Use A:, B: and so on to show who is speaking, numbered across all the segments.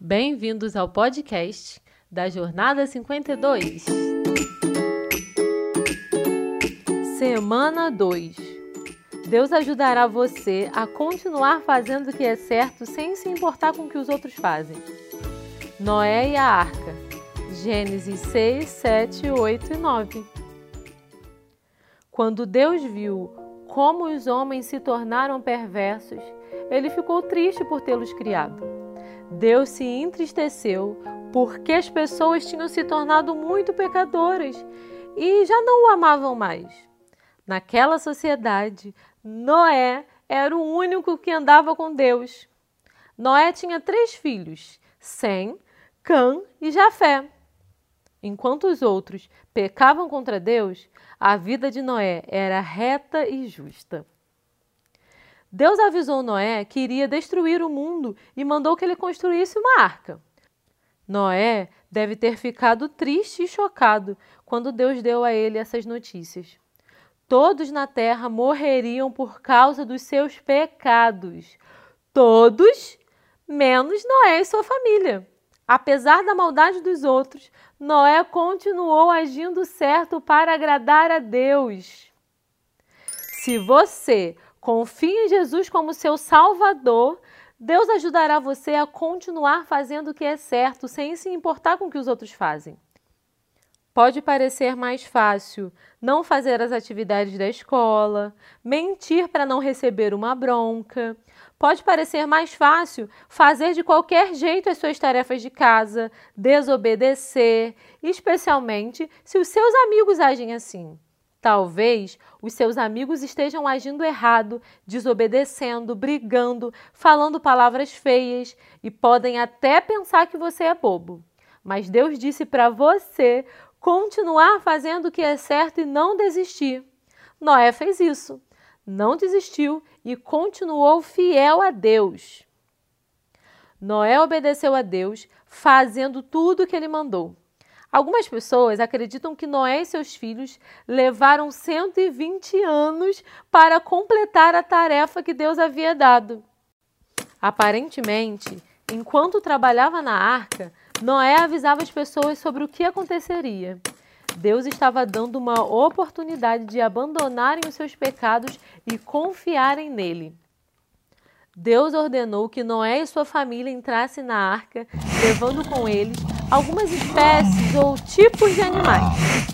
A: Bem-vindos ao podcast da Jornada 52. Semana 2. Deus ajudará você a continuar fazendo o que é certo sem se importar com o que os outros fazem. Noé e a Arca. Gênesis 6, 7, 8 e 9. Quando Deus viu como os homens se tornaram perversos, ele ficou triste por tê-los criado. Deus se entristeceu porque as pessoas tinham se tornado muito pecadoras e já não o amavam mais. Naquela sociedade, Noé era o único que andava com Deus. Noé tinha três filhos: Sem, Cã e Jafé. Enquanto os outros pecavam contra Deus, a vida de Noé era reta e justa. Deus avisou Noé que iria destruir o mundo e mandou que ele construísse uma arca. Noé deve ter ficado triste e chocado quando Deus deu a ele essas notícias. Todos na terra morreriam por causa dos seus pecados. Todos, menos Noé e sua família. Apesar da maldade dos outros, Noé continuou agindo certo para agradar a Deus. Se você Confie em Jesus como seu Salvador. Deus ajudará você a continuar fazendo o que é certo, sem se importar com o que os outros fazem. Pode parecer mais fácil não fazer as atividades da escola, mentir para não receber uma bronca. Pode parecer mais fácil fazer de qualquer jeito as suas tarefas de casa, desobedecer, especialmente se os seus amigos agem assim. Talvez os seus amigos estejam agindo errado, desobedecendo, brigando, falando palavras feias e podem até pensar que você é bobo. Mas Deus disse para você continuar fazendo o que é certo e não desistir. Noé fez isso, não desistiu e continuou fiel a Deus. Noé obedeceu a Deus, fazendo tudo o que ele mandou. Algumas pessoas acreditam que Noé e seus filhos levaram 120 anos para completar a tarefa que Deus havia dado. Aparentemente, enquanto trabalhava na arca, Noé avisava as pessoas sobre o que aconteceria. Deus estava dando uma oportunidade de abandonarem os seus pecados e confiarem nele. Deus ordenou que Noé e sua família entrassem na arca, levando com eles algumas espécies ou tipos de animais.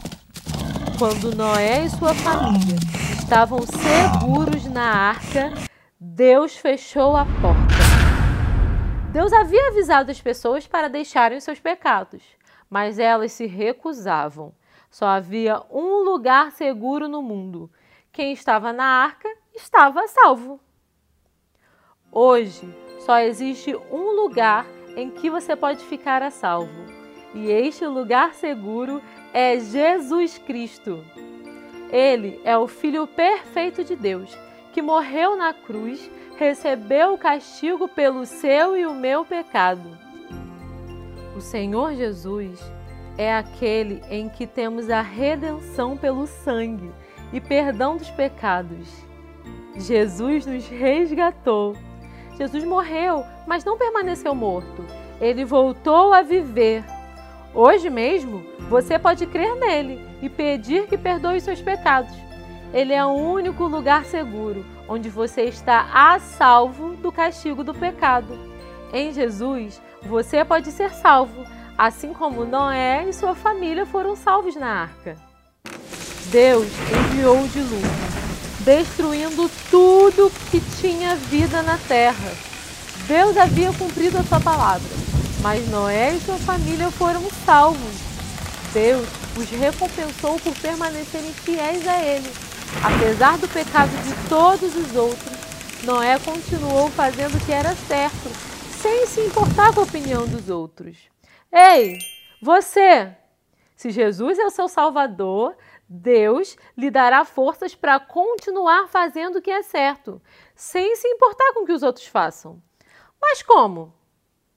A: Quando Noé e sua família estavam seguros na arca, Deus fechou a porta. Deus havia avisado as pessoas para deixarem seus pecados, mas elas se recusavam. Só havia um lugar seguro no mundo. Quem estava na arca estava salvo. Hoje, só existe um lugar em que você pode ficar a salvo. E este lugar seguro é Jesus Cristo. Ele é o Filho perfeito de Deus, que morreu na cruz, recebeu o castigo pelo seu e o meu pecado. O Senhor Jesus é aquele em que temos a redenção pelo sangue e perdão dos pecados. Jesus nos resgatou Jesus morreu, mas não permaneceu morto. Ele voltou a viver. Hoje mesmo, você pode crer nele e pedir que perdoe seus pecados. Ele é o único lugar seguro onde você está a salvo do castigo do pecado. Em Jesus, você pode ser salvo, assim como Noé e sua família foram salvos na arca. Deus enviou o dilúvio destruindo tudo que tinha vida na terra. Deus havia cumprido a sua palavra, mas Noé e sua família foram salvos. Deus os recompensou por permanecerem fiéis a Ele. Apesar do pecado de todos os outros, Noé continuou fazendo o que era certo, sem se importar com a opinião dos outros. Ei, você! Se Jesus é o seu Salvador, Deus lhe dará forças para continuar fazendo o que é certo, sem se importar com o que os outros façam. Mas como?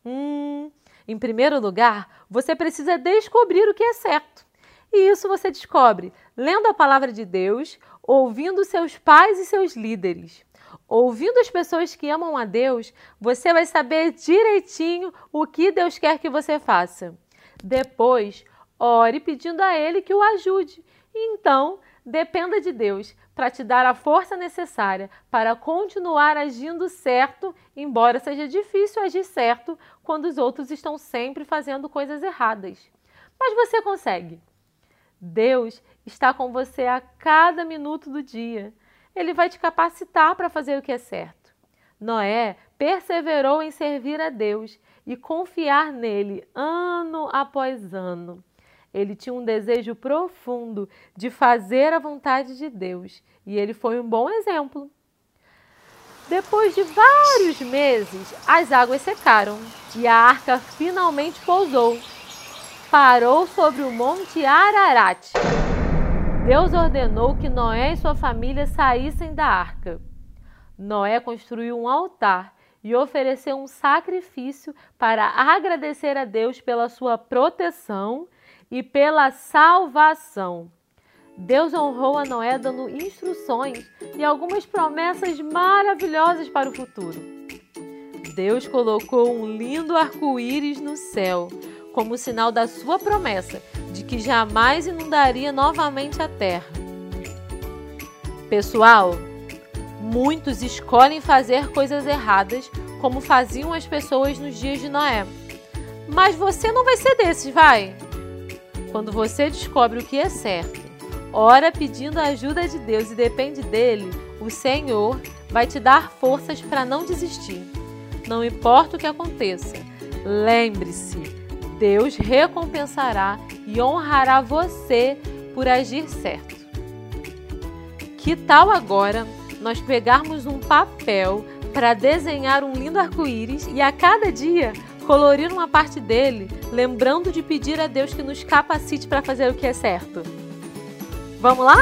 A: Hum, em primeiro lugar, você precisa descobrir o que é certo. E isso você descobre lendo a palavra de Deus, ouvindo seus pais e seus líderes. Ouvindo as pessoas que amam a Deus, você vai saber direitinho o que Deus quer que você faça. Depois, ore pedindo a Ele que o ajude. Então, dependa de Deus para te dar a força necessária para continuar agindo certo, embora seja difícil agir certo quando os outros estão sempre fazendo coisas erradas. Mas você consegue. Deus está com você a cada minuto do dia. Ele vai te capacitar para fazer o que é certo. Noé perseverou em servir a Deus e confiar nele ano após ano. Ele tinha um desejo profundo de fazer a vontade de Deus e ele foi um bom exemplo. Depois de vários meses, as águas secaram e a arca finalmente pousou. Parou sobre o monte Ararat. Deus ordenou que Noé e sua família saíssem da arca. Noé construiu um altar e ofereceu um sacrifício para agradecer a Deus pela sua proteção e pela salvação. Deus honrou a Noé dando instruções e algumas promessas maravilhosas para o futuro. Deus colocou um lindo arco-íris no céu como sinal da sua promessa de que jamais inundaria novamente a terra. Pessoal, muitos escolhem fazer coisas erradas como faziam as pessoas nos dias de Noé. Mas você não vai ser desses, vai? Quando você descobre o que é certo, ora pedindo a ajuda de Deus e depende dele, o Senhor vai te dar forças para não desistir. Não importa o que aconteça, lembre-se Deus recompensará e honrará você por agir certo. Que tal agora nós pegarmos um papel para desenhar um lindo arco-íris e a cada dia colorir uma parte dele, lembrando de pedir a Deus que nos capacite para fazer o que é certo? Vamos lá?